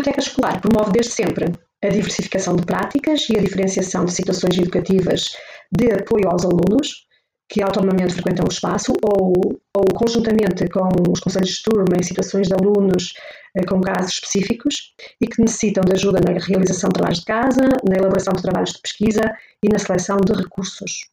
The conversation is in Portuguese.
biblioteca escolar promove desde sempre a diversificação de práticas e a diferenciação de situações educativas de apoio aos alunos que autonomamente frequentam o espaço ou, ou conjuntamente com os conselhos de turma em situações de alunos eh, com casos específicos e que necessitam de ajuda na realização de trabalhos de casa, na elaboração de trabalhos de pesquisa e na seleção de recursos.